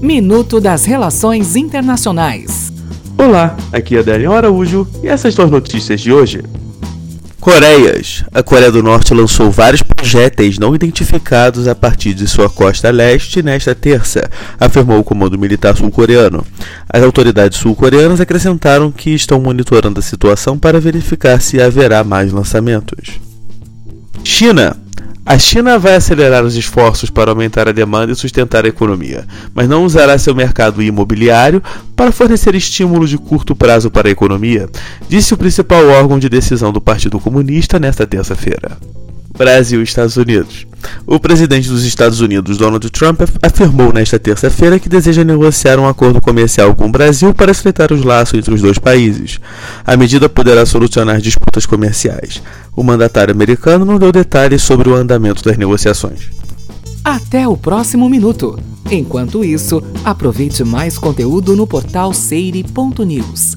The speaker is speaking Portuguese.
Minuto das Relações Internacionais. Olá, aqui é Adélio Araújo e essas são as notícias de hoje. Coreias. A Coreia do Norte lançou vários projéteis não identificados a partir de sua costa leste nesta terça, afirmou o comando militar sul-coreano. As autoridades sul-coreanas acrescentaram que estão monitorando a situação para verificar se haverá mais lançamentos. China. A China vai acelerar os esforços para aumentar a demanda e sustentar a economia, mas não usará seu mercado imobiliário para fornecer estímulos de curto prazo para a economia, disse o principal órgão de decisão do Partido Comunista nesta terça-feira. Brasil e Estados Unidos. O presidente dos Estados Unidos, Donald Trump, afirmou nesta terça-feira que deseja negociar um acordo comercial com o Brasil para estreitar os laços entre os dois países. A medida poderá solucionar disputas comerciais. O mandatário americano não deu detalhes sobre o andamento das negociações. Até o próximo minuto. Enquanto isso, aproveite mais conteúdo no portal seire.news.